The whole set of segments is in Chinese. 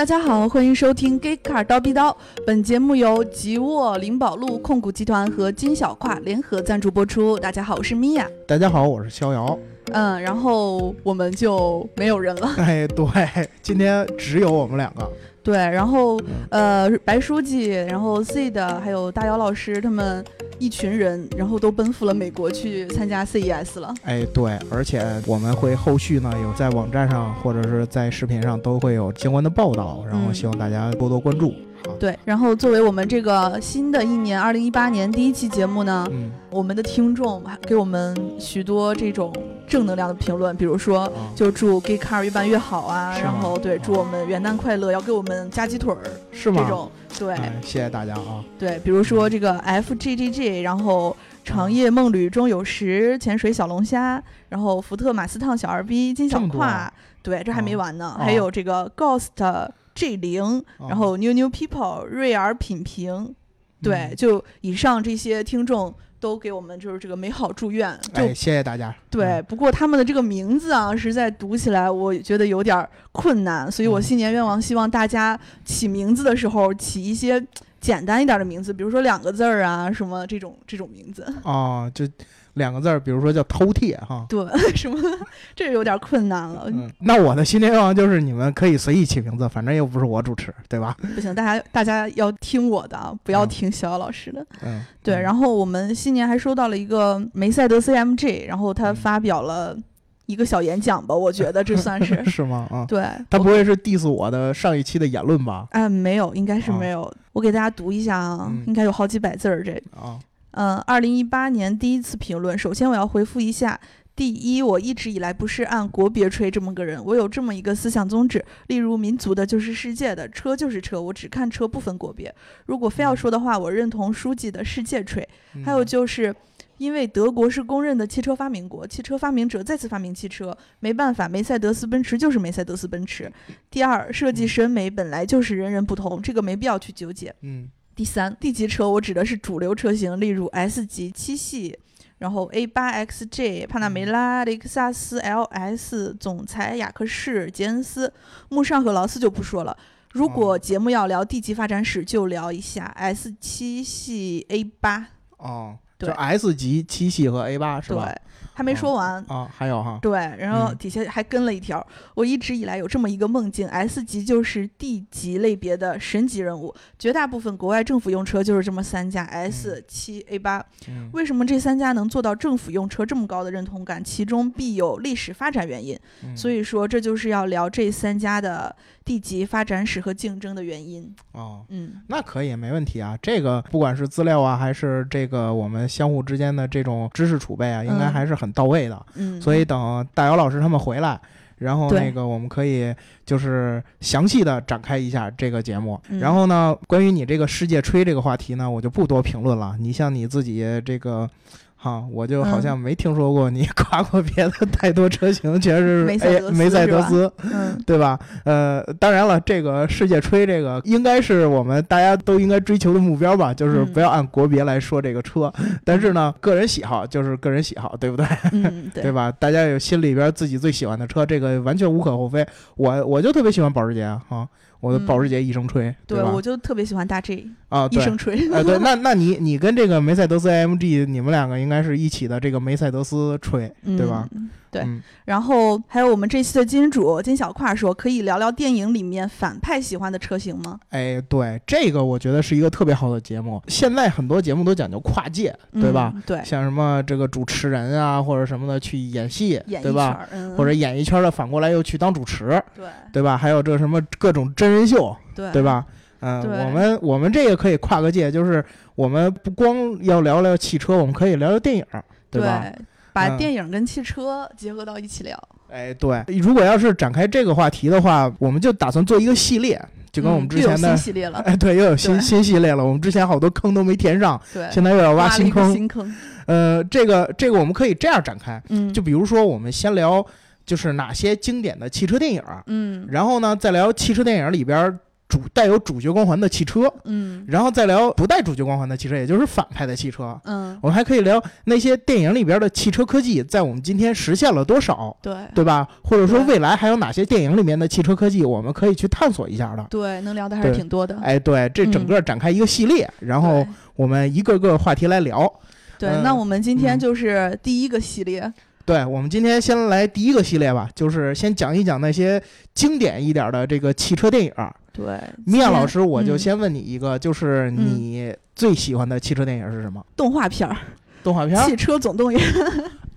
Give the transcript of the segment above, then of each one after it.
大家好，欢迎收听《Gay Car 刀逼刀》。本节目由吉沃灵宝路控股集团和金小跨联合赞助播出。大家好，我是米娅。大家好，我是逍遥。嗯，然后我们就没有人了。哎，对，今天只有我们两个。对，然后呃，白书记，然后 C 的，还有大姚老师他们一群人，然后都奔赴了美国去参加 CES 了。哎，对，而且我们会后续呢有在网站上或者是在视频上都会有相关的报道，然后希望大家多多关注。对，然后作为我们这个新的一年二零一八年第一期节目呢，我们的听众给我们许多这种正能量的评论，比如说就祝 Gay Car 越办越好啊，然后对祝我们元旦快乐，要给我们加鸡腿儿，是吗？这种对，谢谢大家啊。对，比如说这个 F G G G，然后长夜梦旅中有时潜水小龙虾，然后福特马斯烫小二逼金小胯，对，这还没完呢，还有这个 Ghost。G 零，然后 New New People，瑞尔品评，对，就以上这些听众都给我们就是这个美好祝愿，就谢谢大家。对，不过他们的这个名字啊，实在读起来我觉得有点困难，所以我新年愿望希望大家起名字的时候起一些简单一点的名字，比如说两个字儿啊，什么这种这种名字。哦，就。两个字儿，比如说叫饕餮哈，对，什么这有点困难了。嗯，那我的新年愿望就是你们可以随意起名字，反正又不是我主持，对吧？不行，大家大家要听我的，不要听小老师的。嗯，对。然后我们新年还收到了一个梅赛德 CMG，然后他发表了一个小演讲吧，我觉得这算是 是吗？啊，对。他不会是 diss 我的上一期的言论吧？哎，没有，应该是没有。我给大家读一下啊，应该有好几百字儿这啊。嗯，二零一八年第一次评论。首先，我要回复一下：第一，我一直以来不是按国别吹这么个人，我有这么一个思想宗旨，例如民族的就是世界的，车就是车，我只看车不分国别。如果非要说的话，我认同书记的世界吹。还有就是，因为德国是公认的汽车发明国，汽车发明者再次发明汽车，没办法，梅赛德斯奔驰就是梅赛德斯奔驰。第二，设计审美本来就是人人不同，这个没必要去纠结。嗯。第三，D 级车我指的是主流车型，例如 S 级、七系，然后 A 八 XJ、帕纳梅拉、雷克萨斯 LS、总裁雅克士、杰恩斯、慕尚和劳斯就不说了。如果节目要聊 D 级发展史，就聊一下 S 七系 A 八。哦，就 S 级七系和 A 八是吧？对。还没说完啊，还有哈，对，然后底下还跟了一条，我一直以来有这么一个梦境，S 级就是 D 级类别的神级人物，绝大部分国外政府用车就是这么三家 S 七 A 八，为什么这三家能做到政府用车这么高的认同感？其中必有历史发展原因，所以说这就是要聊这三家的。D 级发展史和竞争的原因哦，嗯，那可以没问题啊。这个不管是资料啊，还是这个我们相互之间的这种知识储备啊，应该还是很到位的。嗯，所以等大姚老师他们回来，然后那个我们可以就是详细的展开一下这个节目。然后呢，关于你这个世界吹这个话题呢，我就不多评论了。你像你自己这个。哈，我就好像没听说过你 夸过别的太多车型，全是梅梅赛德斯，嗯，对吧？呃，当然了，这个世界吹这个应该是我们大家都应该追求的目标吧，就是不要按国别来说这个车。但是呢，个人喜好就是个人喜好，对不对？嗯，对，对吧？大家有心里边自己最喜欢的车，这个完全无可厚非。我我就特别喜欢保时捷啊，哈。我的保时捷一生吹，对我就特别喜欢大 G 啊，一生吹。哎，对，那那你你跟这个梅赛德斯 AMG，你们两个应该是一起的这个梅赛德斯吹，对吧？对，然后还有我们这期的金主金小胯说，可以聊聊电影里面反派喜欢的车型吗？哎，对，这个我觉得是一个特别好的节目。现在很多节目都讲究跨界，对吧？对，像什么这个主持人啊，或者什么的去演戏，对吧？嗯，或者演艺圈的反过来又去当主持，对，对吧？还有这什么各种真人秀，对，对吧？嗯，我们我们这个可以跨个界，就是我们不光要聊聊汽车，我们可以聊聊电影，对吧？把电影跟汽车结合到一起聊，哎，对，如果要是展开这个话题的话，我们就打算做一个系列，就跟我们之前的新系列了，哎，对，又有 新新系列了。我们之前好多坑都没填上，对，现在又要挖新坑，新坑。呃，这个这个我们可以这样展开，嗯，就比如说我们先聊就是哪些经典的汽车电影，嗯，然后呢再聊汽车电影里边主带有主角光环的汽车，嗯，然后再聊不带主角光环的汽车，也就是反派的汽车，嗯，我们还可以聊那些电影里边的汽车科技在我们今天实现了多少，对，对吧？或者说未来还有哪些电影里面的汽车科技我们可以去探索一下的？对，能聊的还是挺多的。哎，对，这整个展开一个系列，然后我们一个个话题来聊。对，那我们今天就是第一个系列。对，我们今天先来第一个系列吧，就是先讲一讲那些经典一点的这个汽车电影。对，米娅老师，我就先问你一个，就是你最喜欢的汽车电影是什么？动画片儿。动画片《汽车总动员》。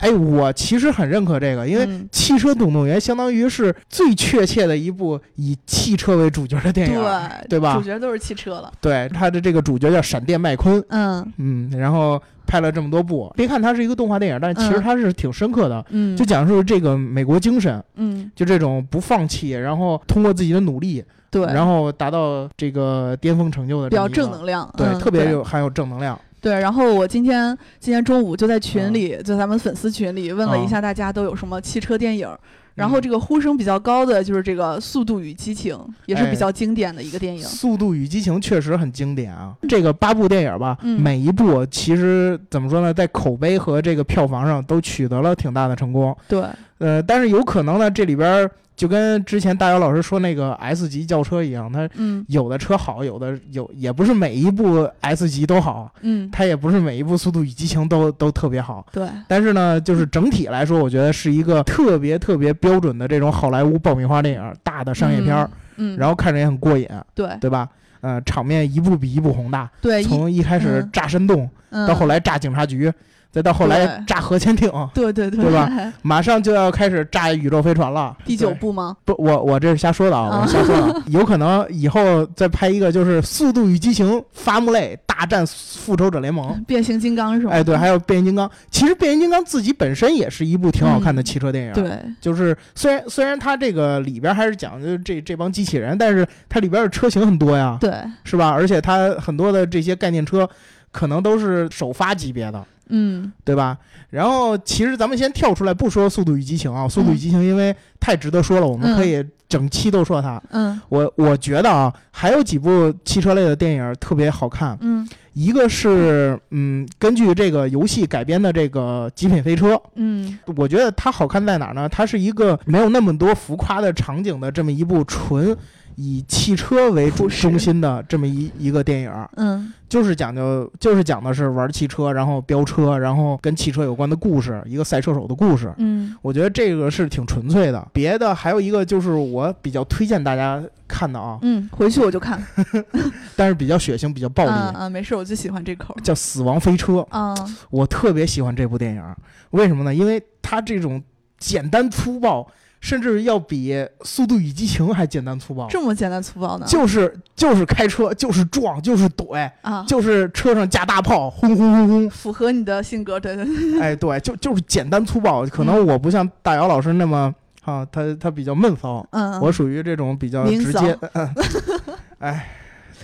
哎，我其实很认可这个，因为《汽车总动员》相当于是最确切的一部以汽车为主角的电影，对对吧？主角都是汽车了。对，他的这个主角叫闪电麦昆。嗯嗯，然后拍了这么多部，别看它是一个动画电影，但其实它是挺深刻的。嗯，就讲述这个美国精神。嗯，就这种不放弃，然后通过自己的努力。对，然后达到这个巅峰成就的，比较正能量，对，特别有含有正能量。对，然后我今天今天中午就在群里，就咱们粉丝群里问了一下大家都有什么汽车电影，然后这个呼声比较高的就是这个《速度与激情》，也是比较经典的一个电影。《速度与激情》确实很经典啊，这个八部电影吧，每一部其实怎么说呢，在口碑和这个票房上都取得了挺大的成功。对，呃，但是有可能呢，这里边。就跟之前大姚老师说那个 S 级轿车一样，它有的车好，有的有也不是每一部 S 级都好，嗯，它也不是每一部《速度与激情》都都特别好，对。但是呢，就是整体来说，我觉得是一个特别特别标准的这种好莱坞爆米花电影，大的商业片儿，嗯，然后看着也很过瘾，对，对吧？呃，场面一部比一部宏大，对，从一开始炸山洞，到后来炸警察局。再到后来炸核潜艇，对对对，对吧？马上就要开始炸宇宙飞船了。第九部吗？不，我我这是瞎说的啊，我瞎说的。有可能以后再拍一个，就是《速度与激情：伐木类大战复仇者联盟》。变形金刚是吧？哎，对，还有变形金刚。其实变形金刚自己本身也是一部挺好看的汽车电影。对，就是虽然虽然它这个里边还是讲的这这帮机器人，但是它里边的车型很多呀。对，是吧？而且它很多的这些概念车，可能都是首发级别的。嗯，对吧？然后其实咱们先跳出来不说《速度与激情》啊，《速度与激情》因为太值得说了，我们可以整期都说它。嗯，我我觉得啊，还有几部汽车类的电影特别好看。嗯，一个是嗯，根据这个游戏改编的这个《极品飞车》。嗯，我觉得它好看在哪儿呢？它是一个没有那么多浮夸的场景的这么一部纯。以汽车为主中心的这么一一个电影，嗯，就是讲究，就是讲的是玩汽车，然后飙车，然后跟汽车有关的故事，一个赛车手的故事，嗯，我觉得这个是挺纯粹的。别的还有一个就是我比较推荐大家看的啊，嗯，回去我就看，但是比较血腥，比较暴力，啊，没事，我就喜欢这口，叫《死亡飞车》啊，我特别喜欢这部电影，为什么呢？因为它这种简单粗暴。甚至要比《速度与激情》还简单粗暴，这么简单粗暴呢？就是就是开车，就是撞，就是怼啊，就是车上架大炮，轰轰轰轰，符合你的性格，对对 对。哎，对，就就是简单粗暴。可能我不像大姚老师那么啊，他他比较闷骚，嗯，我属于这种比较直接，嗯，哎，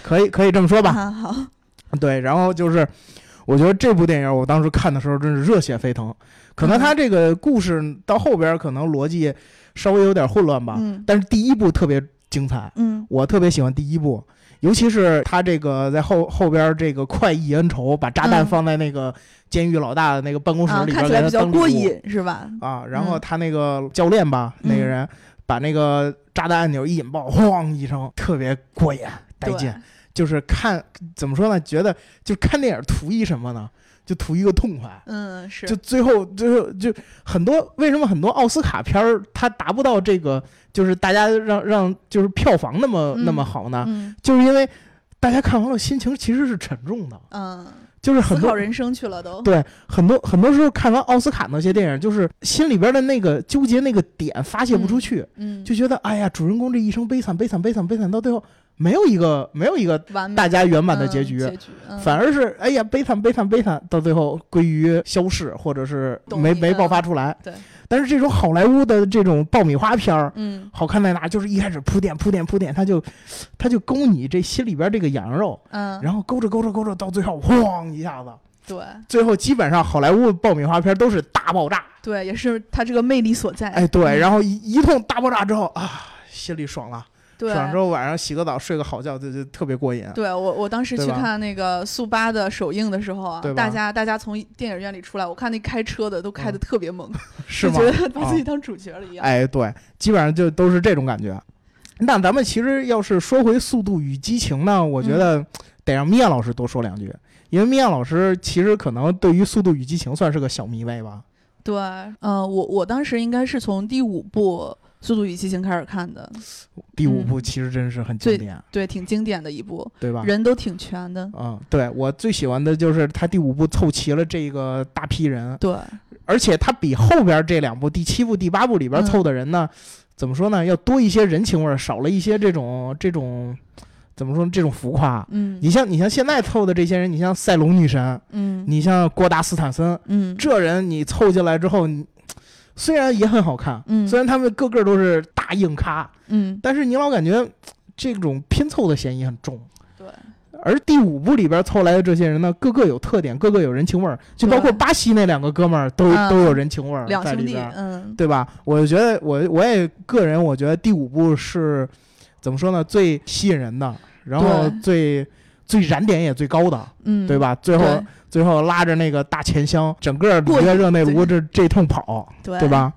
可以可以这么说吧。好，对，然后就是，我觉得这部电影我当时看的时候真是热血沸腾。可能他这个故事到后边可能逻辑。稍微有点混乱吧，但是第一部特别精彩，嗯，我特别喜欢第一部，尤其是他这个在后后边这个快意恩仇，把炸弹放在那个监狱老大的那个办公室里边，看起来比较过瘾是吧？啊，然后他那个教练吧，那个人把那个炸弹按钮一引爆，咣一声，特别过瘾带劲，就是看怎么说呢？觉得就看电影图一什么呢？就图一个痛快，嗯，是，就最后最后就很多，为什么很多奥斯卡片儿它达不到这个，就是大家让让就是票房那么那么好呢？就是因为大家看完了心情其实是沉重的，嗯，就是很多人生去了都。对，很多很多时候看完奥斯卡那些电影，就是心里边的那个纠结那个点发泄不出去，嗯，就觉得哎呀，主人公这一生悲惨悲惨悲惨悲惨到最后。没有一个没有一个大家圆满的结局，反而是哎呀悲惨悲惨悲惨，到最后归于消逝，或者是没没爆发出来。对，但是这种好莱坞的这种爆米花片儿，嗯，好看在哪？就是一开始铺垫铺垫铺垫，他就他就勾你这心里边这个羊肉，嗯，然后勾着勾着勾着，到最后咣一下子，对，最后基本上好莱坞爆米花片都是大爆炸，对，也是它这个魅力所在。哎，对，然后一一通大爆炸之后啊，心里爽了。对，爽完之后晚上洗个澡睡个好觉就就特别过瘾。对我我当时去看那个速八的首映的时候啊，大家大家从电影院里出来，我看那开车的都开的特别猛，是 觉得把自己当主角了一样。哎，对，基本上就都是这种感觉。那咱们其实要是说回《速度与激情》呢，我觉得得让米娅老师多说两句，因为米娅老师其实可能对于《速度与激情》算是个小迷妹吧。对，嗯，我我当时应该是从第五部《速度与激情》开始看的。第五部其实真是很经典，对，挺经典的一部，对吧？人都挺全的。嗯，对我最喜欢的就是他第五部凑齐了这个大批人。对，而且他比后边这两部第七部、第八部里边凑的人呢。怎么说呢？要多一些人情味儿，少了一些这种这种，怎么说这种浮夸？嗯，你像你像现在凑的这些人，你像赛龙女神，嗯，你像郭达斯坦森，嗯，这人你凑进来之后，虽然也很好看，嗯，虽然他们个个都是大硬咖，嗯，但是你老感觉 这种拼凑的嫌疑很重。对。而第五部里边凑来的这些人呢，个个有特点，个个有人情味儿，就包括巴西那两个哥们儿都都有人情味儿在里边，嗯，对吧？我觉得我我也个人我觉得第五部是怎么说呢？最吸引人的，然后最最燃点也最高的，嗯，对吧？最后最后拉着那个大钱箱，整个里约热内卢这这通跑，对吧？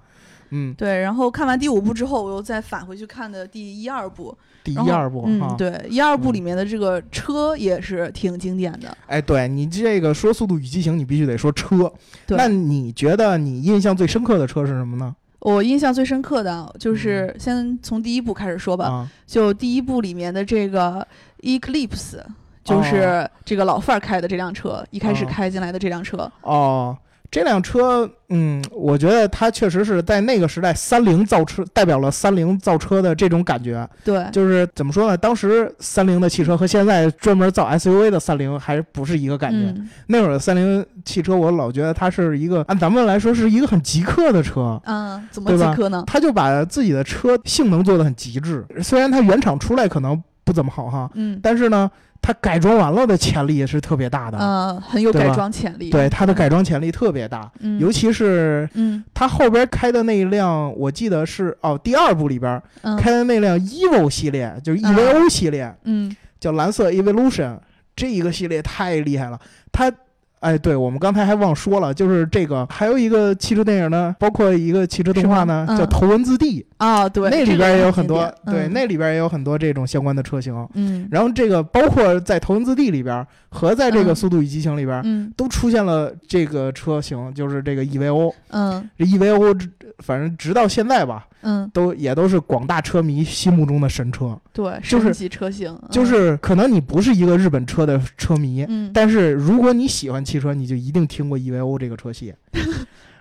嗯，对。然后看完第五部之后，我又再返回去看的第一二部。第一二部，嗯，对，一二部里面的这个车也是挺经典的。哎，对你这个说《速度与激情》，你必须得说车。那你觉得你印象最深刻的车是什么呢？我印象最深刻的就是先从第一部开始说吧，就第一部里面的这个 Eclipse，就是这个老范儿开的这辆车，一开始开进来的这辆车。哦。这辆车，嗯，我觉得它确实是在那个时代，三菱造车代表了三菱造车的这种感觉。对，就是怎么说呢？当时三菱的汽车和现在专门造 SUV 的三菱还不是一个感觉。那会儿的三菱汽车，我老觉得它是一个按咱们来说是一个很极客的车。嗯，怎么极客呢？他就把自己的车性能做得很极致，虽然它原厂出来可能不怎么好哈，嗯，但是呢。它改装完了的潜力也是特别大的，嗯，很有改装潜力。对它的改装潜力特别大，尤其是，嗯，它后边开的那一辆，我记得是哦，第二部里边开的那辆 EVO 系列，就是 EVO 系列，嗯，叫蓝色 Evolution，这一个系列太厉害了，它。哎，对我们刚才还忘说了，就是这个还有一个汽车电影呢，包括一个汽车动画呢，叫《头文字 D》啊，对，那里边也有很多，对，那里边也有很多这种相关的车型。嗯，然后这个包括在《头文字 D》里边和在这个《速度与激情》里边，嗯，都出现了这个车型，就是这个 EVO。嗯，这 EVO，反正直到现在吧。嗯，都也都是广大车迷心目中的神车，对，神级车型，就是可能你不是一个日本车的车迷，嗯，但是如果你喜欢汽车，你就一定听过 EVO 这个车系。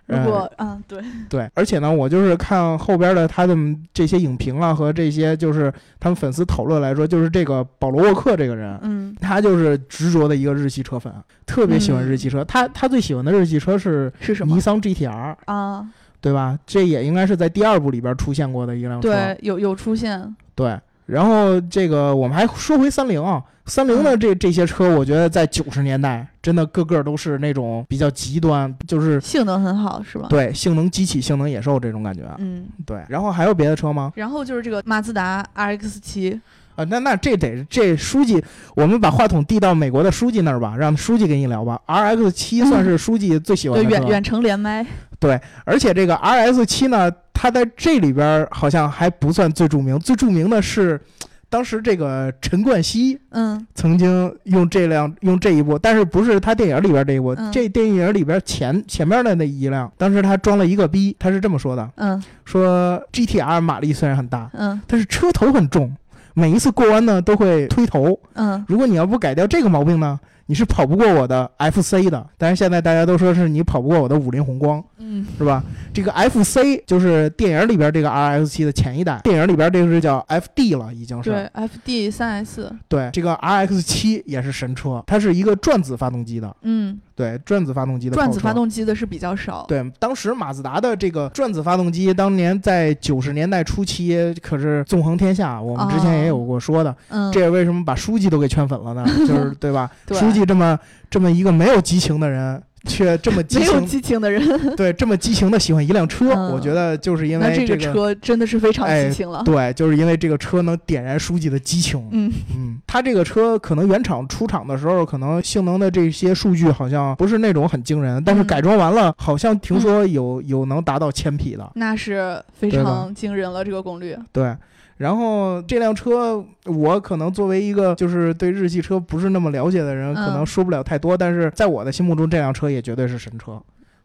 如果，嗯，对，对，而且呢，我就是看后边的他的这些影评啊和这些就是他们粉丝讨论来说，就是这个保罗沃克这个人，嗯，他就是执着的一个日系车粉，特别喜欢日系车，他他最喜欢的日系车是是什么？尼桑 GTR 啊。对吧？这也应该是在第二部里边出现过的一辆车。对，有有出现。对，然后这个我们还说回三菱啊，三菱的这这些车，我觉得在九十年代真的个个都是那种比较极端，就是性能很好，是吧？对，性能机器，性能野兽这种感觉。嗯，对。然后还有别的车吗？然后就是这个马自达 RX 七。啊，那那这得这书记，我们把话筒递到美国的书记那儿吧，让书记跟你聊吧。RX 七 算是书记最喜欢的远远程连麦。对，而且这个 R S 七呢，它在这里边好像还不算最著名，最著名的是，当时这个陈冠希，嗯，曾经用这辆用这一部，但是不是他电影里边这一部，这电影里边前前面的那一辆，当时他装了一个逼，他是这么说的，嗯，说 G T R 马力虽然很大，嗯，但是车头很重，每一次过弯呢都会推头，嗯，如果你要不改掉这个毛病呢？你是跑不过我的 F C 的，但是现在大家都说是你跑不过我的五菱宏光，嗯，是吧？这个 F C 就是电影里边这个 R X 七的前一代，电影里边这个是叫 F D 了，已经是对 F D 三 S，对这个 R X 七也是神车，它是一个转子发动机的，嗯。对转子发动机的转子发动机的是比较少。对，当时马自达的这个转子发动机，当年在九十年代初期可是纵横天下。我们之前也有过说的，嗯，这也为什么把书记都给圈粉了呢？就是 对吧？书书记这么这么一个没有激情的人。却这么没有激情的人，对这么激情的喜欢一辆车，我觉得就是因为这个车真的是非常激情了。对，就是因为这个车能点燃书记的激情。嗯嗯，他这个车可能原厂出厂的时候，可能性能的这些数据好像不是那种很惊人，但是改装完了，好像听说有有能达到千匹的，那是非常惊人了，这个功率。对。然后这辆车，我可能作为一个就是对日系车不是那么了解的人，可能说不了太多。但是在我的心目中，这辆车也绝对是神车，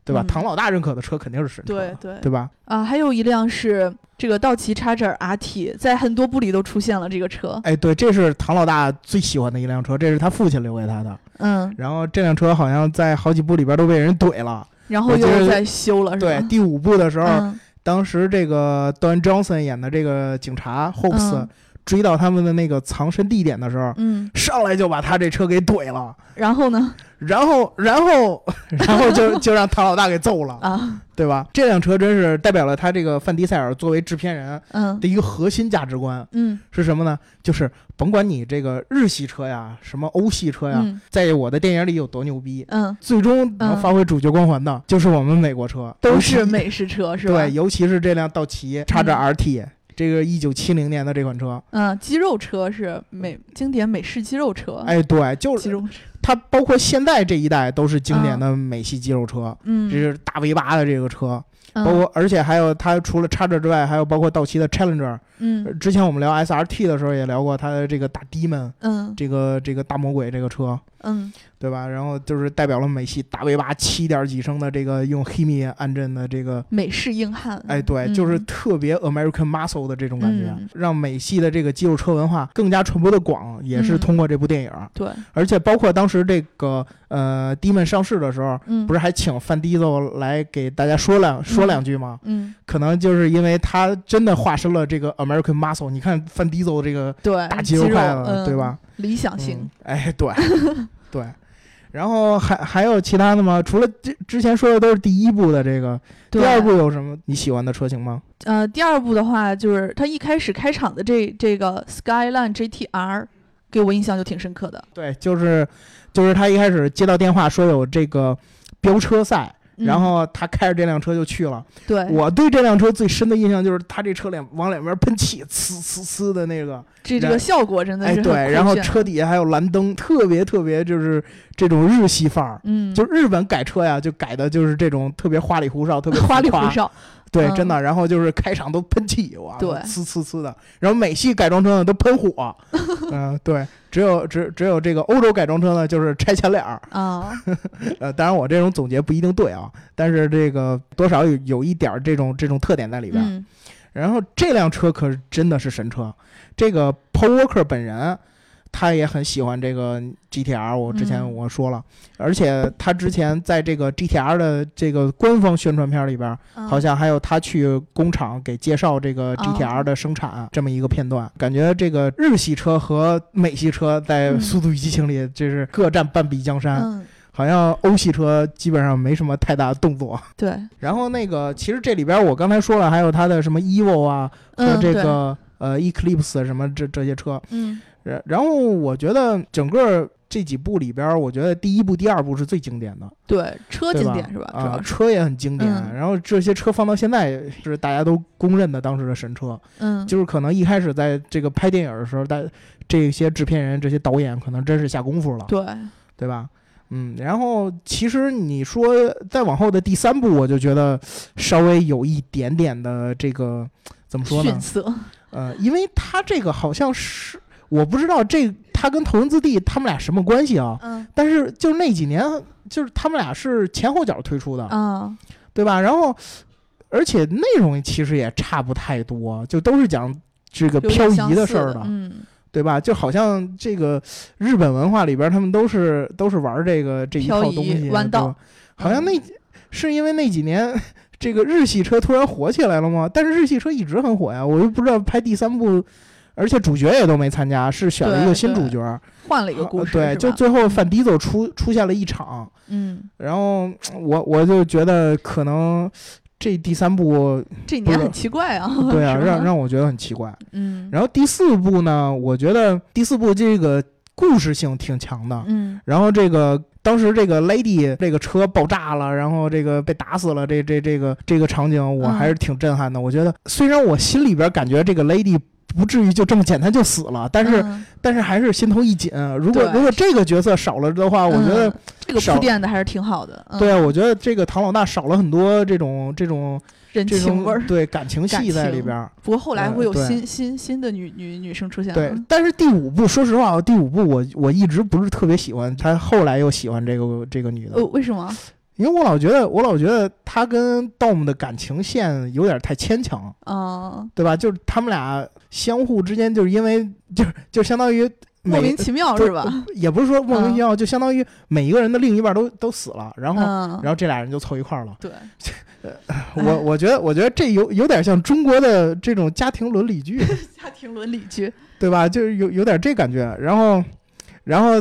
对吧？唐老大认可的车肯定是神车，对对，对吧？啊，还有一辆是这个道奇叉 r RT，在很多部里都出现了这个车。哎，对，这是唐老大最喜欢的一辆车，这是他父亲留给他的。嗯。然后这辆车好像在好几部里边都被人怼了，然后又在修了，是吧？对，第五部的时候。当时这个 Don Johnson 演的这个警察 Hopes 追到他们的那个藏身地点的时候，嗯，上来就把他这车给怼了。然后呢？然后，然后，然后就 就让唐老大给揍了啊，对吧？这辆车真是代表了他这个范迪塞尔作为制片人的一个核心价值观。嗯，是什么呢？就是甭管你这个日系车呀，什么欧系车呀，在我的电影里有多牛逼，嗯，最终能发挥主角光环的，就是我们美国车，都是美式车，是吧？对，尤其是这辆道奇叉着 RT。这个一九七零年的这款车，嗯，肌肉车是美经典美式肌肉车。哎，对，就是它，包括现在这一代都是经典的美系肌肉车。嗯，这是大 V 八的这个车，包括而且还有它除了叉 r 之外，还有包括道奇的 Challenger。嗯，之前我们聊 SRT 的时候也聊过它的这个大 Demon。嗯，这个这个大魔鬼这个车。嗯。对吧？然后就是代表了美系大 V 八七点几升的这个用黑米安阵的这个美式硬汉。哎，对，就是特别 American muscle 的这种感觉，让美系的这个肌肉车文化更加传播的广，也是通过这部电影。对，而且包括当时这个呃 Demon 上市的时候，不是还请范迪佐来给大家说两说两句吗？嗯，可能就是因为他真的化身了这个 American muscle。你看范迪佐这个大肌肉块了，对吧？理想型。哎，对，对。然后还还有其他的吗？除了之之前说的都是第一部的这个，第二部有什么你喜欢的车型吗？呃，第二部的话就是它一开始开场的这这个 Skyline GTR，给我印象就挺深刻的。对，就是就是他一开始接到电话说有这个飙车赛。然后他开着这辆车就去了。对，我对这辆车最深的印象就是他这车脸往两边喷气，呲呲呲的那个，这这个效果真的是。哎，对，然后车底下还有蓝灯，特别特别就是这种日系范儿。嗯，就日本改车呀，就改的就是这种特别花里胡哨，特别 花里胡哨。对，真的，然后就是开场都喷气，哇，对，呲呲呲的。然后美系改装车呢都喷火，嗯，对，只有只只有这个欧洲改装车呢就是拆前脸儿啊。呃，当然我这种总结不一定对啊，但是这个多少有有一点这种这种特点在里边。然后这辆车可是真的是神车，这个 Paul Walker 本人。他也很喜欢这个 GTR，我之前我说了，而且他之前在这个 GTR 的这个官方宣传片里边，好像还有他去工厂给介绍这个 GTR 的生产这么一个片段。感觉这个日系车和美系车在《速度与激情》里就是各占半壁江山，好像欧系车基本上没什么太大的动作。对，然后那个其实这里边我刚才说了，还有他的什么 Evo 啊和这个呃 Eclipse 什么这这些车，嗯。然然后我觉得整个这几部里边，我觉得第一部、第二部是最经典的。对，车经典是吧？啊，车也很经典。然后这些车放到现在是大家都公认的当时的神车。嗯，就是可能一开始在这个拍电影的时候，但这些制片人、这些导演可能真是下功夫了。对，对吧？嗯，然后其实你说再往后的第三部，我就觉得稍微有一点点的这个怎么说呢？呃，因为他这个好像是。我不知道这他跟头文字 D 他们俩什么关系啊？嗯，但是就那几年，就是他们俩是前后脚推出的，啊，对吧？然后，而且内容其实也差不太多，就都是讲这个漂移的事儿的，嗯，对吧？就好像这个日本文化里边，他们都是都是玩这个这一套东西，弯道，好像那是因为那几年 这个日系车突然火起来了吗？但是日系车一直很火呀，我又不知道拍第三部。而且主角也都没参加，是选了一个新主角，换了一个故事。对，就最后范迪走出出现了一场。嗯。然后 我我就觉得可能这第三部这年很奇怪啊。对啊，让让我觉得很奇怪。嗯。然后第四部呢，我觉得第四部这个故事性挺强的。嗯，然后这个当时这个 Lady 这个车爆炸了，然后这个被打死了，这这这个这个场景我还是挺震撼的。我觉得虽然我心里边感觉这个 Lady。不至于就这么简单就死了，但是但是还是心头一紧。如果如果这个角色少了的话，我觉得这个铺垫的还是挺好的。对啊，我觉得这个唐老大少了很多这种这种人情味儿，对感情戏在里边。不过后来会有新新新的女女女生出现。对，但是第五部，说实话，第五部我我一直不是特别喜欢，他后来又喜欢这个这个女的。呃，为什么？因为我老觉得，我老觉得他跟 Dom 的感情线有点太牵强，啊，对吧？就是他们俩相互之间，就是因为就就相当于莫名其妙是吧？也不是说莫名其妙，就相当于每一个人的另一半都都死了，然后然后这俩人就凑一块儿了。对，我我觉得我觉得这有有点像中国的这种家庭伦理剧，家庭伦理剧，对吧？就是有有点这感觉，然后然后。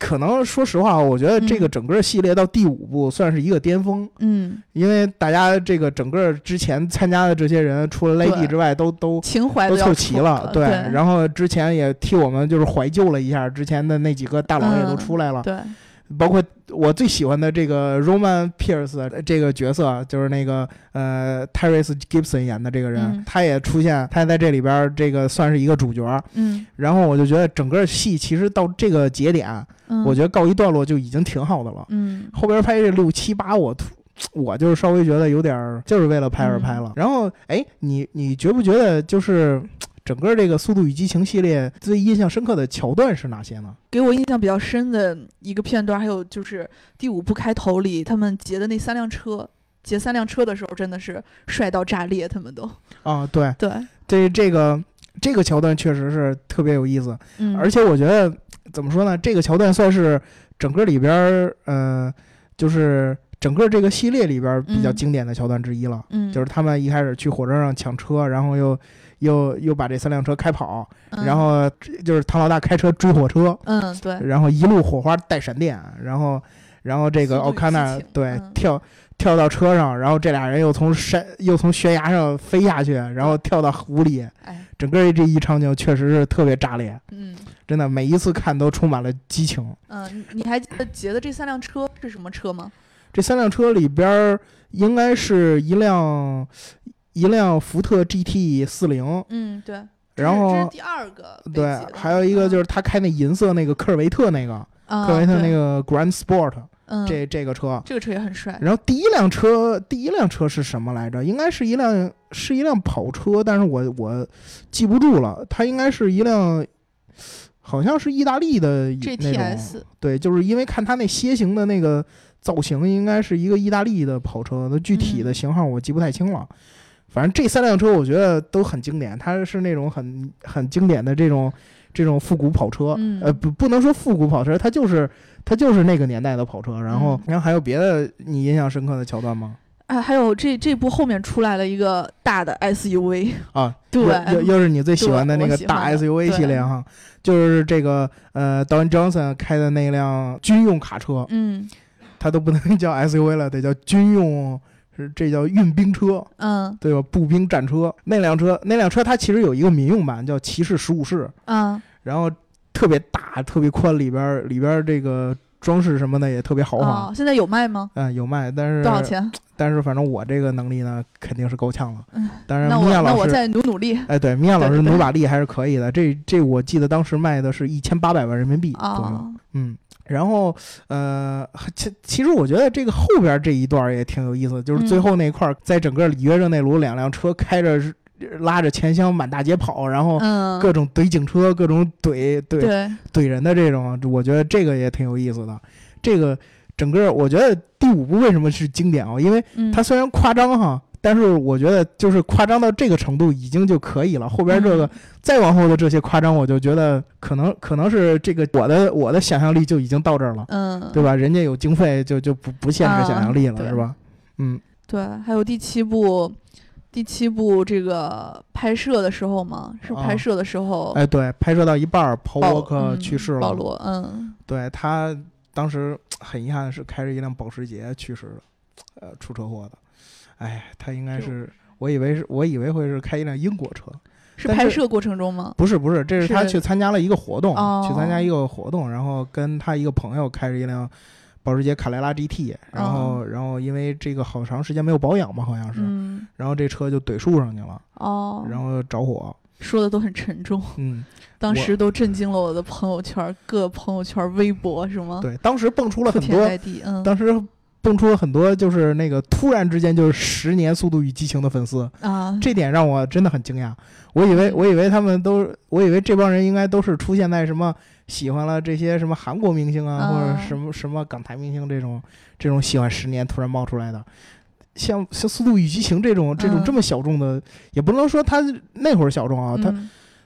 可能说实话，我觉得这个整个系列到第五部算是一个巅峰。嗯，因为大家这个整个之前参加的这些人，除了 Lady 之外，都都情怀都凑齐了。对，然后之前也替我们就是怀旧了一下，之前的那几个大佬也都出来了。对，包括我最喜欢的这个 Roman Pierce 这个角色，就是那个呃 Terence Gibson 演的这个人，他也出现，他在这里边这个算是一个主角。嗯，然后我就觉得整个戏其实到这个节点。我觉得告一段落就已经挺好的了。嗯，后边拍这六七八，我我就是稍微觉得有点儿，就是为了拍而拍了。然后，哎，你你觉不觉得就是整个这个《速度与激情》系列最印象深刻的桥段是哪些呢？给我印象比较深的一个片段，还有就是第五部开头里他们劫的那三辆车，劫三辆车的时候，真的是帅到炸裂，他们都啊，对对，这这个这个桥段确实是特别有意思。嗯，而且我觉得。怎么说呢？这个桥段算是整个里边儿，呃，就是整个这个系列里边比较经典的桥段之一了。嗯，就是他们一开始去火车上抢车，然后又又又把这三辆车开跑，然后就是唐老大开车追火车。嗯，对。然后一路火花带闪电，然后然后这个奥卡纳对跳跳到车上，然后这俩人又从山又从悬崖上飞下去，然后跳到湖里。哎，整个这一场景确实是特别炸裂。嗯。真的，每一次看都充满了激情。嗯，你还记得这三辆车是什么车吗？这三辆车里边应该是一辆一辆福特 GT 四零。嗯，对。然后这是第二个。对，还有一个就是他开那银色那个科尔维特那个，科尔维特那个 Grand Sport。嗯，这这个车，这个车也很帅。然后第一辆车，第一辆车是什么来着？应该是一辆是一辆跑车，但是我我记不住了。它应该是一辆。好像是意大利的那种，对，就是因为看它那楔形的那个造型，应该是一个意大利的跑车。那具体的型号我记不太清了。反正这三辆车我觉得都很经典，它是那种很很经典的这种这种复古跑车。呃，不不能说复古跑车，它就是它就是那个年代的跑车。然后，然后还有别的你印象深刻的桥段吗？啊，还有这这部后面出来了一个大的 SUV 啊，对，又又是你最喜欢的那个大 SUV 系列哈，就是这个呃导演 Johnson 开的那辆军用卡车，嗯，它都不能叫 SUV 了，得叫军用，是这叫运兵车，嗯，对吧？步兵战车那辆车，那辆车它其实有一个民用版叫骑士十五式，嗯，然后特别大，特别宽，里边里边这个。装饰什么的也特别豪华，现在有卖吗？嗯，有卖，但是多少钱？但是反正我这个能力呢，肯定是够呛了。嗯，当然，米娅老师，那我再努努力。哎，对，米娅老师努把力还是可以的。这这，我记得当时卖的是一千八百万人民币左右。嗯，然后呃，其其实我觉得这个后边这一段也挺有意思，就是最后那块，在整个里约热内卢，两辆车开着。拉着钱箱满大街跑，然后各种怼警车，各种怼怼怼人的这种，我觉得这个也挺有意思的。这个整个我觉得第五部为什么是经典啊？因为它虽然夸张哈，但是我觉得就是夸张到这个程度已经就可以了。后边这个再往后的这些夸张，我就觉得可能可能是这个我的我的想象力就已经到这儿了，嗯，对吧？人家有经费就就不不限制想象力了，是吧？嗯，对，还有第七部。第七部这个拍摄的时候吗？是拍摄的时候。哎，对，拍摄到一半，Paul Walker 去世了。保罗，嗯，对他当时很遗憾的是开着一辆保时捷去世了，呃，出车祸的。哎，他应该是，我以为是我以为会是开一辆英国车。是拍摄过程中吗？不是不是，这是他去参加了一个活动，去参加一个活动，然后跟他一个朋友开着一辆保时捷卡雷拉 GT，然后然后因为这个好长时间没有保养嘛，好像是，然后这车就怼树上去了，哦，然后着火，说的都很沉重，嗯，当时都震惊了我的朋友圈，各朋友圈、微博是吗？对，当时蹦出了很多，嗯，当时。蹦出了很多，就是那个突然之间就是十年《速度与激情》的粉丝啊，这点让我真的很惊讶。我以为我以为他们都，我以为这帮人应该都是出现在什么喜欢了这些什么韩国明星啊，或者什么什么港台明星这种这种喜欢十年突然冒出来的。像像《速度与激情》这种这种这么小众的，也不能说他那会儿小众啊，他。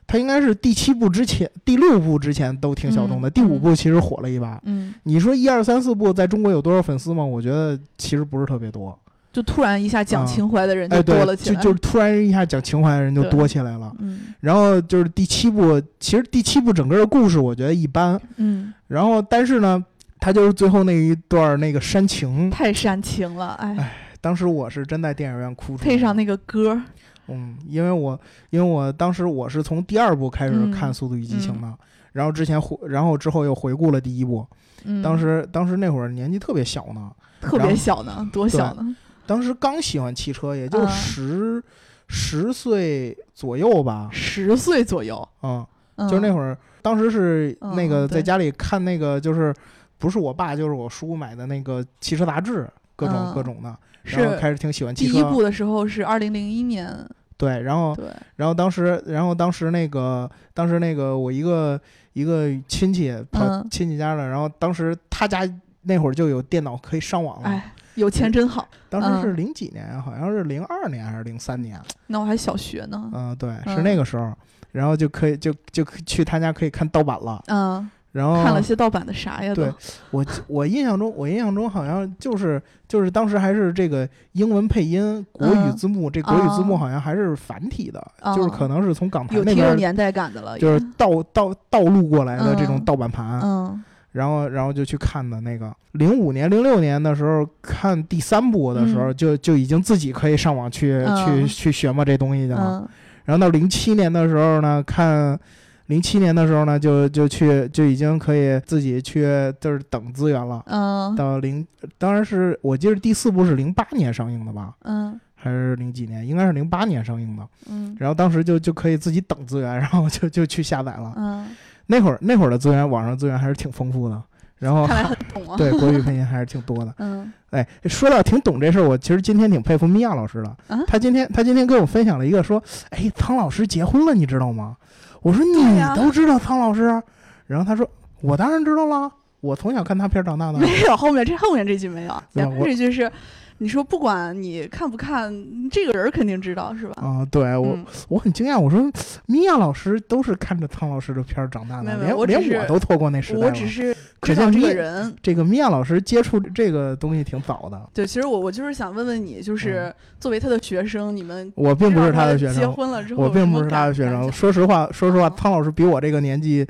他应该是第七部之前，第六部之前都挺小众的，第五部其实火了一把。嗯，你说一二三四部在中国有多少粉丝吗？我觉得其实不是特别多。就突然一下讲情怀的人就多了起来，就就突然一下讲情怀的人就多起来了。嗯，然后就是第七部，其实第七部整个的故事我觉得一般。嗯，然后但是呢，他就是最后那一段那个煽情，太煽情了，哎，当时我是真在电影院哭出来。配上那个歌。嗯，因为我因为我当时我是从第二部开始看《速度与激情》的，然后之前回，然后之后又回顾了第一部。嗯，当时当时那会儿年纪特别小呢，特别小呢，多小呢？当时刚喜欢汽车，也就十十岁左右吧。十岁左右。嗯，就是那会儿，当时是那个在家里看那个，就是不是我爸就是我叔买的那个汽车杂志，各种各种的。然后开始挺喜欢汽车。第一部的时候是二零零一年。对，然后，对，然后当时，然后当时那个，当时那个我一个一个亲戚跑亲戚家了，然后当时他家那会儿就有电脑可以上网了。哎，有钱真好。当时是零几年，好像是零二年还是零三年。那我还小学呢。嗯，对，是那个时候，然后就可以就就去他家可以看盗版了。嗯。然后看了些盗版的啥呀？对，我我印象中，我印象中好像就是就是当时还是这个英文配音国语字幕，这国语字幕好像还是繁体的，就是可能是从港台那边有年代感的了，就是盗盗盗录过来的这种盗版盘。嗯，然后然后就去看的那个零五年零六年的时候看第三部的时候，就就已经自己可以上网去去去学嘛这东西去了。然后到零七年的时候呢，看。零七年的时候呢，就就去就已经可以自己去就是等资源了。嗯。到零，当然是我记得第四部是零八年上映的吧？嗯。还是零几年？应该是零八年上映的。嗯。然后当时就就可以自己等资源，然后就就去下载了。嗯。那会儿那会儿的资源，网上资源还是挺丰富的。然后。看来很懂啊。对，国语配音还是挺多的。嗯。哎，说到挺懂这事儿，我其实今天挺佩服米娅老师的。他今天他今天跟我分享了一个说，哎，苍老师结婚了，你知道吗？我说你都知道苍老师，然后他说我当然知道了，我从小看他片长大的。没有后面这后面这句没有，前面这句是。你说不管你看不看，这个人肯定知道是吧？啊，对我我很惊讶，我说米娅老师都是看着汤老师的片儿长大的，连连我都错过那时代我只是知道这个人。这个米娅老师接触这个东西挺早的。对，其实我我就是想问问你，就是作为他的学生，你们我并不是他的学生，结婚了之后我并不是他的学生。说实话，说实话，汤老师比我这个年纪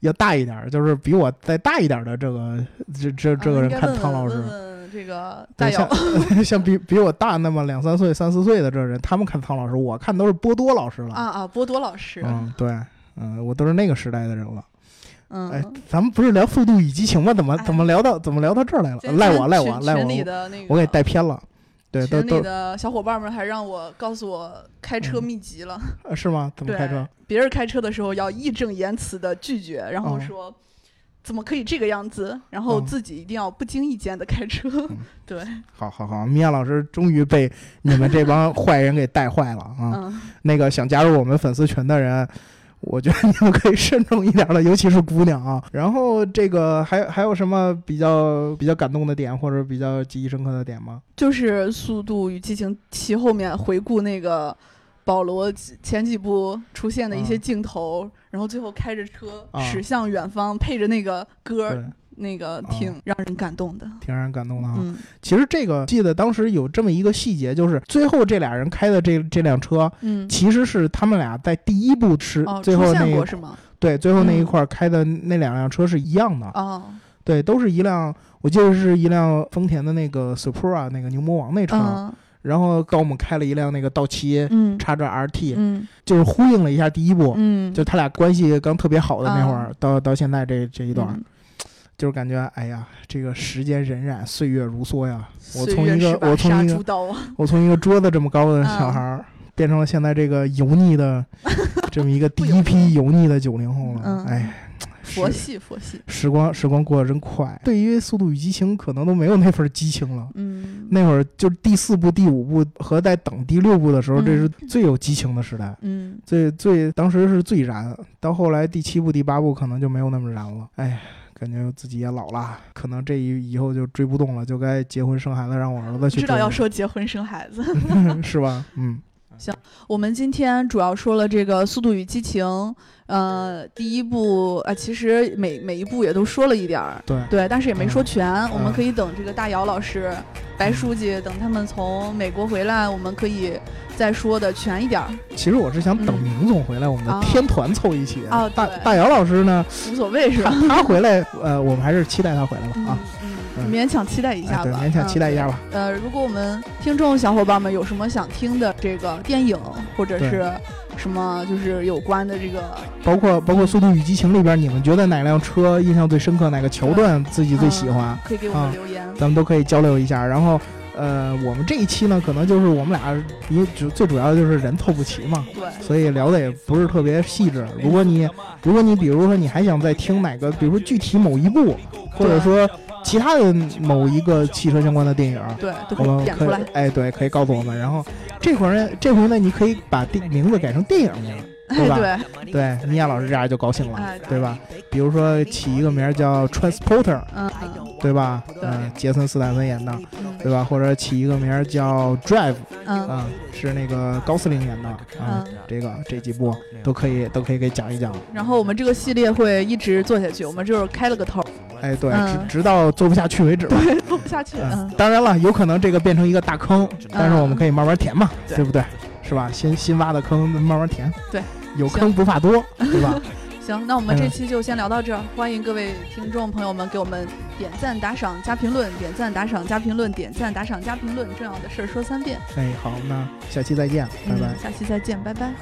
要大一点，就是比我再大一点的这个这这这个人看汤老师。这个大像 像比比我大那么两三岁、三四岁的这人，他们看苍老师，我看都是波多老师了。啊啊，波多老师。嗯，对，嗯，我都是那个时代的人了。嗯，哎，咱们不是聊《速度与激情》吗？怎么怎么聊到怎么聊到这儿来了？赖我赖我赖我！我给带偏了。对，群里的小伙伴们还让我告诉我开车秘籍了。是吗？怎么开车？别人开车的时候要义正言辞的拒绝，然后说。怎么可以这个样子？然后自己一定要不经意间的开车，对。好好好，米娅老师终于被你们这帮坏人给带坏了啊！那个想加入我们粉丝群的人，我觉得你们可以慎重一点了，尤其是姑娘啊。然后这个还还有什么比较比较感动的点，或者比较记忆深刻的点吗？就是《速度与激情七》后面回顾那个。保罗前几部出现的一些镜头，然后最后开着车驶向远方，配着那个歌，那个挺让人感动的，挺让人感动的哈。其实这个记得当时有这么一个细节，就是最后这俩人开的这这辆车，嗯，其实是他们俩在第一部是最后那个是吗？对，最后那一块开的那两辆车是一样的哦，对，都是一辆，我记得是一辆丰田的那个 Supra 那个牛魔王那车。然后跟我们开了一辆那个道奇，嗯，插着 RT，嗯，就是呼应了一下第一部，嗯，就他俩关系刚特别好的那会儿，到到现在这这一段，就是感觉哎呀，这个时间荏苒，岁月如梭呀。我从一个我从一个我从一个桌子这么高的小孩儿，变成了现在这个油腻的 这么一个第一批油腻的九零后了，哎。佛系佛系，时光时光过得真快。对于《速度与激情》，可能都没有那份激情了。嗯，那会儿就是第四部、第五部和在等第六部的时候，这是最有激情的时代。嗯，最最当时是最燃。到后来第七部、第八部可能就没有那么燃了。哎，感觉自己也老了，可能这一以后就追不动了，就该结婚生孩子，让我儿子去。知道要说结婚生孩子，是吧？嗯。行，我们今天主要说了这个《速度与激情》，呃，第一部，呃，其实每每一部也都说了一点儿，对对，但是也没说全。我们可以等这个大姚老师、白书记等他们从美国回来，我们可以再说的全一点儿。其实我是想等明总回来，我们的天团凑一起。啊，大大姚老师呢？无所谓是吧？他回来，呃，我们还是期待他回来吧。啊。勉强期待一下吧，对，勉强期待一下吧。呃，如果我们听众小伙伴们有什么想听的这个电影，或者是什么就是有关的这个，包括包括《速度与激情》里边，你们觉得哪辆车印象最深刻？哪个桥段自己最喜欢？可以给我们留言，咱们都可以交流一下。然后，呃，我们这一期呢，可能就是我们俩，因为主最主要的就是人凑不齐嘛，对，所以聊的也不是特别细致。如果你如果你比如说你还想再听哪个，比如说具体某一部，或者说。其他的某一个汽车相关的电影，对，我们可以，哎，对，可以告诉我们。然后这会儿呢，这回呢，你可以把电名字改成电影名，对吧？对，对，米娅老师这样就高兴了，对吧？比如说起一个名叫 Transporter，嗯，对吧？嗯，杰森斯坦森演的，对吧？或者起一个名叫 Drive，嗯，是那个高司令演的，嗯，这个这几部都可以，都可以给讲一讲。然后我们这个系列会一直做下去，我们就是开了个头。哎，对，直直到做不下去为止。对，做不下去。嗯，当然了，有可能这个变成一个大坑，但是我们可以慢慢填嘛，对不对？是吧？新新挖的坑慢慢填。对，有坑不怕多，对吧？行，那我们这期就先聊到这儿。欢迎各位听众朋友们给我们点赞、打赏、加评论，点赞、打赏、加评论，点赞、打赏、加评论，重要的事儿说三遍。哎，好，那下期再见，拜拜。下期再见，拜拜。